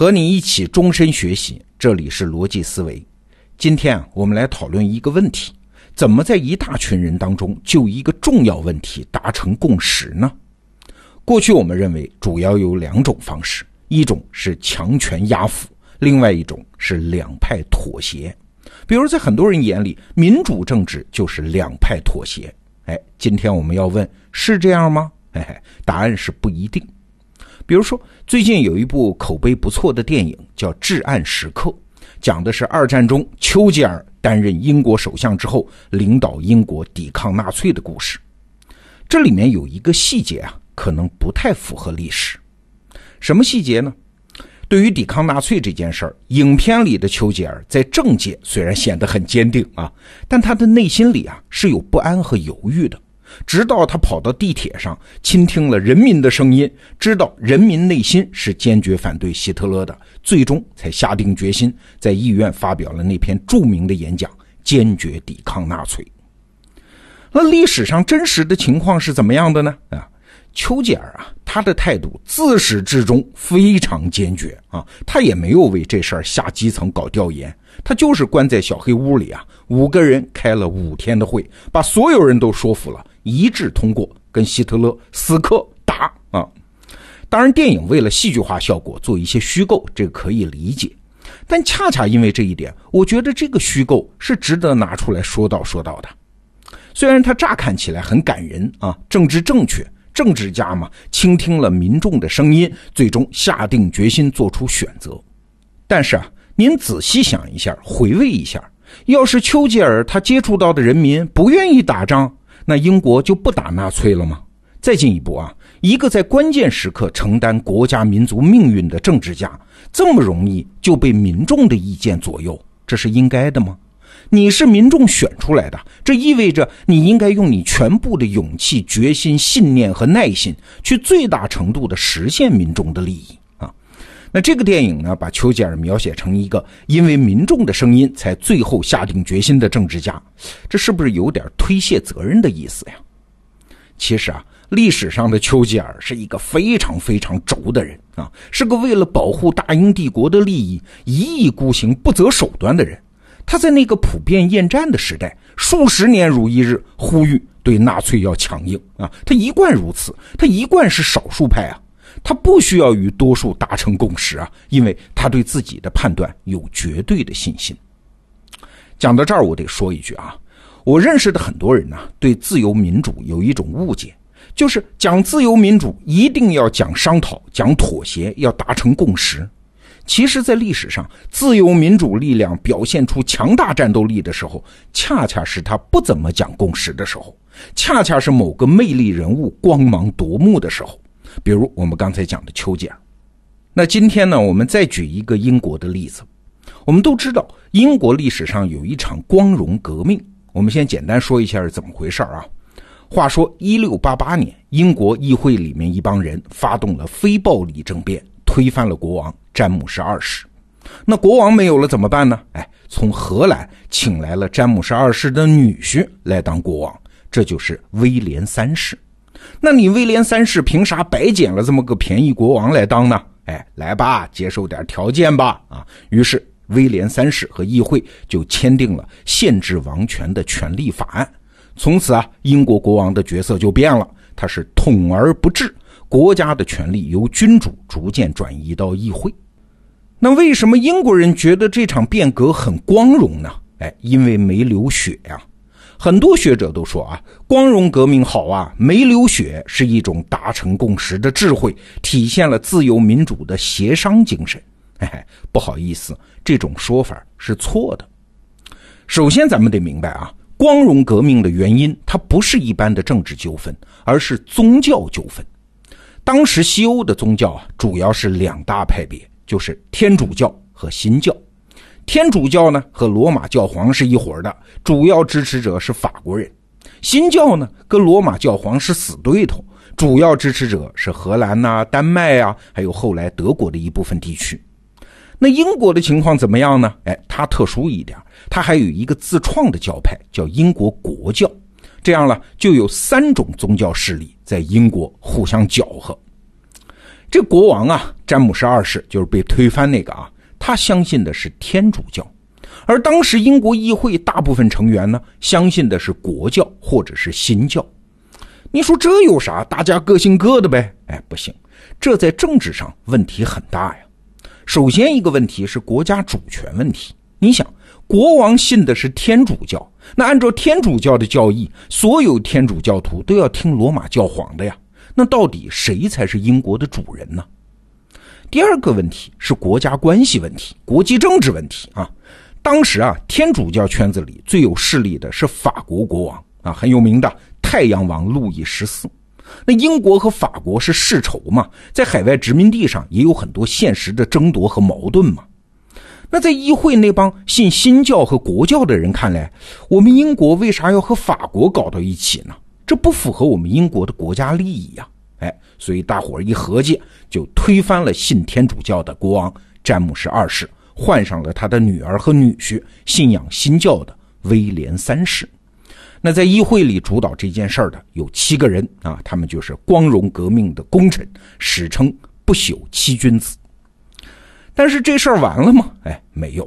和你一起终身学习，这里是逻辑思维。今天啊，我们来讨论一个问题：怎么在一大群人当中就一个重要问题达成共识呢？过去我们认为主要有两种方式，一种是强权压服，另外一种是两派妥协。比如在很多人眼里，民主政治就是两派妥协。哎，今天我们要问是这样吗？嘿嘿，答案是不一定。比如说，最近有一部口碑不错的电影叫《至暗时刻》，讲的是二战中丘吉尔担任英国首相之后，领导英国抵抗纳粹的故事。这里面有一个细节啊，可能不太符合历史。什么细节呢？对于抵抗纳粹这件事儿，影片里的丘吉尔在政界虽然显得很坚定啊，但他的内心里啊是有不安和犹豫的。直到他跑到地铁上，倾听了人民的声音，知道人民内心是坚决反对希特勒的，最终才下定决心，在议院发表了那篇著名的演讲，坚决抵抗纳粹。那历史上真实的情况是怎么样的呢？啊，丘吉尔啊，他的态度自始至终非常坚决啊，他也没有为这事儿下基层搞调研，他就是关在小黑屋里啊，五个人开了五天的会，把所有人都说服了。一致通过跟希特勒死磕打啊！当然，电影为了戏剧化效果做一些虚构，这个可以理解。但恰恰因为这一点，我觉得这个虚构是值得拿出来说道说道的。虽然它乍看起来很感人啊，政治正确，政治家嘛，倾听了民众的声音，最终下定决心做出选择。但是啊，您仔细想一下，回味一下，要是丘吉尔他接触到的人民不愿意打仗。那英国就不打纳粹了吗？再进一步啊，一个在关键时刻承担国家民族命运的政治家，这么容易就被民众的意见左右，这是应该的吗？你是民众选出来的，这意味着你应该用你全部的勇气、决心、信念和耐心，去最大程度的实现民众的利益啊。那这个电影呢，把丘吉尔描写成一个因为民众的声音才最后下定决心的政治家，这是不是有点推卸责任的意思呀？其实啊，历史上的丘吉尔是一个非常非常轴的人啊，是个为了保护大英帝国的利益一意孤行、不择手段的人。他在那个普遍厌战的时代，数十年如一日呼吁对纳粹要强硬啊，他一贯如此，他一贯是少数派啊。他不需要与多数达成共识啊，因为他对自己的判断有绝对的信心。讲到这儿，我得说一句啊，我认识的很多人呢，对自由民主有一种误解，就是讲自由民主一定要讲商讨、讲妥协，要达成共识。其实，在历史上，自由民主力量表现出强大战斗力的时候，恰恰是他不怎么讲共识的时候，恰恰是某个魅力人物光芒夺目的时候。比如我们刚才讲的丘吉尔，那今天呢，我们再举一个英国的例子。我们都知道，英国历史上有一场光荣革命。我们先简单说一下是怎么回事啊？话说，一六八八年，英国议会里面一帮人发动了非暴力政变，推翻了国王詹姆士二世。那国王没有了怎么办呢？哎，从荷兰请来了詹姆士二世的女婿来当国王，这就是威廉三世。那你威廉三世凭啥白捡了这么个便宜国王来当呢？哎，来吧，接受点条件吧。啊，于是威廉三世和议会就签订了限制王权的权利法案。从此啊，英国国王的角色就变了，他是统而不治，国家的权力由君主逐渐转移到议会。那为什么英国人觉得这场变革很光荣呢？哎，因为没流血呀。很多学者都说啊，光荣革命好啊，没流血是一种达成共识的智慧，体现了自由民主的协商精神。嘿哎，不好意思，这种说法是错的。首先，咱们得明白啊，光荣革命的原因，它不是一般的政治纠纷，而是宗教纠纷。当时西欧的宗教啊，主要是两大派别，就是天主教和新教。天主教呢和罗马教皇是一伙的，主要支持者是法国人；新教呢跟罗马教皇是死对头，主要支持者是荷兰呐、丹麦啊，还有后来德国的一部分地区。那英国的情况怎么样呢？哎，它特殊一点，它还有一个自创的教派叫英国国教。这样了，就有三种宗教势力在英国互相搅和。这国王啊，詹姆士二世就是被推翻那个啊，他相信的是天主教，而当时英国议会大部分成员呢，相信的是国教或者是新教。你说这有啥？大家各信各的呗？哎，不行，这在政治上问题很大呀。首先一个问题是国家主权问题。你想，国王信的是天主教，那按照天主教的教义，所有天主教徒都要听罗马教皇的呀。那到底谁才是英国的主人呢？第二个问题是国家关系问题、国际政治问题啊。当时啊，天主教圈子里最有势力的是法国国王啊，很有名的。太阳王路易十四，那英国和法国是世仇嘛，在海外殖民地上也有很多现实的争夺和矛盾嘛。那在议会那帮信新教和国教的人看来，我们英国为啥要和法国搞到一起呢？这不符合我们英国的国家利益呀！哎，所以大伙儿一合计，就推翻了信天主教的国王詹姆士二世，换上了他的女儿和女婿信仰新教的威廉三世。那在议会里主导这件事儿的有七个人啊，他们就是光荣革命的功臣，史称不朽七君子。但是这事儿完了吗？哎，没有。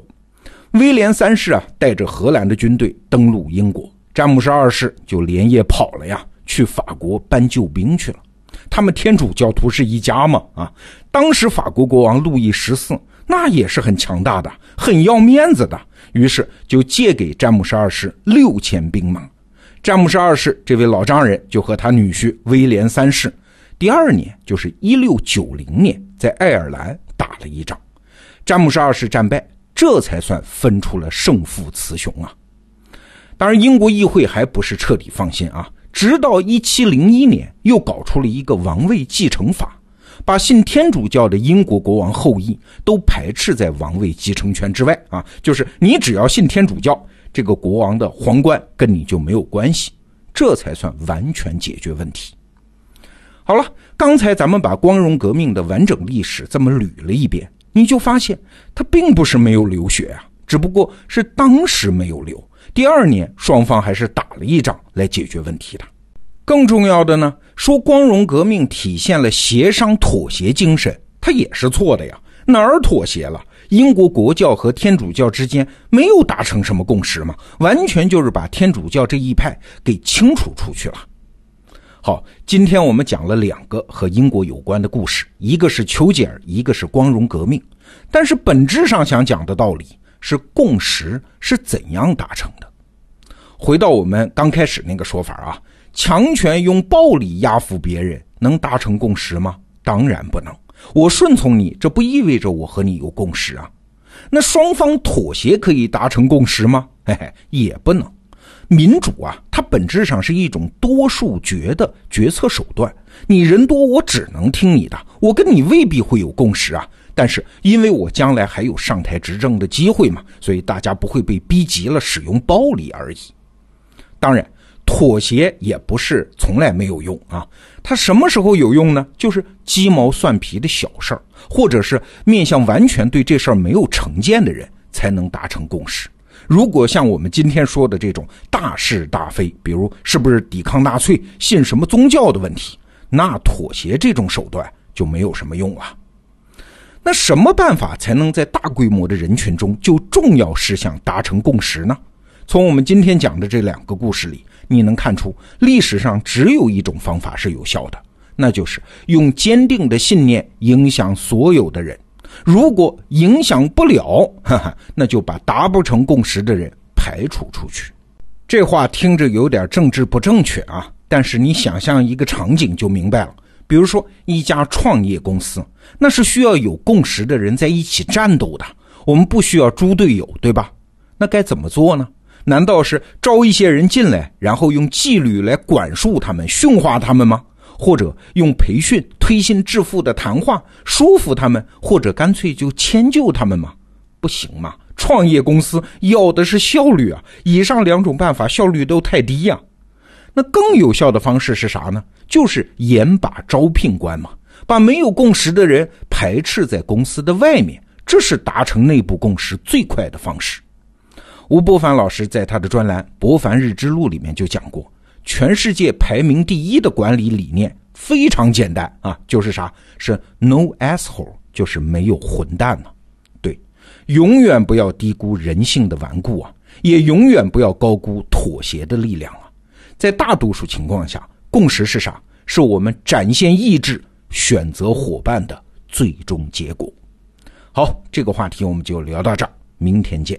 威廉三世啊，带着荷兰的军队登陆英国，詹姆士二世就连夜跑了呀，去法国搬救兵去了。他们天主教徒是一家嘛啊。当时法国国王路易十四那也是很强大的，很要面子的，于是就借给詹姆士二世六千兵马。詹姆士二世这位老丈人就和他女婿威廉三世，第二年就是一六九零年，在爱尔兰打了一仗，詹姆士二世战败，这才算分出了胜负雌雄啊。当然，英国议会还不是彻底放心啊，直到一七零一年，又搞出了一个王位继承法，把信天主教的英国国王后裔都排斥在王位继承权之外啊，就是你只要信天主教。这个国王的皇冠跟你就没有关系，这才算完全解决问题。好了，刚才咱们把光荣革命的完整历史这么捋了一遍，你就发现他并不是没有流血啊，只不过是当时没有流。第二年双方还是打了一仗来解决问题的。更重要的呢，说光荣革命体现了协商妥协精神，它也是错的呀，哪儿妥协了？英国国教和天主教之间没有达成什么共识嘛，完全就是把天主教这一派给清除出去了。好，今天我们讲了两个和英国有关的故事，一个是丘吉尔，一个是光荣革命。但是本质上想讲的道理是共识是怎样达成的。回到我们刚开始那个说法啊，强权用暴力压服别人，能达成共识吗？当然不能。我顺从你，这不意味着我和你有共识啊。那双方妥协可以达成共识吗？嘿嘿，也不能。民主啊，它本质上是一种多数决的决策手段。你人多，我只能听你的。我跟你未必会有共识啊。但是因为我将来还有上台执政的机会嘛，所以大家不会被逼急了使用暴力而已。当然。妥协也不是从来没有用啊，它什么时候有用呢？就是鸡毛蒜皮的小事儿，或者是面向完全对这事儿没有成见的人才能达成共识。如果像我们今天说的这种大是大非，比如是不是抵抗纳粹、信什么宗教的问题，那妥协这种手段就没有什么用了。那什么办法才能在大规模的人群中就重要事项达成共识呢？从我们今天讲的这两个故事里。你能看出，历史上只有一种方法是有效的，那就是用坚定的信念影响所有的人。如果影响不了，哈哈，那就把达不成共识的人排除出去。这话听着有点政治不正确啊，但是你想象一个场景就明白了。比如说一家创业公司，那是需要有共识的人在一起战斗的。我们不需要猪队友，对吧？那该怎么做呢？难道是招一些人进来，然后用纪律来管束他们、驯化他们吗？或者用培训、推心置腹的谈话说服他们，或者干脆就迁就他们嘛？不行嘛！创业公司要的是效率啊！以上两种办法效率都太低呀。那更有效的方式是啥呢？就是严把招聘关嘛，把没有共识的人排斥在公司的外面，这是达成内部共识最快的方式。吴伯凡老师在他的专栏《博凡日之路》里面就讲过，全世界排名第一的管理理念非常简单啊，就是啥？是 no asshole，就是没有混蛋呢。对，永远不要低估人性的顽固啊，也永远不要高估妥协的力量啊。在大多数情况下，共识是啥？是我们展现意志、选择伙伴的最终结果。好，这个话题我们就聊到这儿，明天见。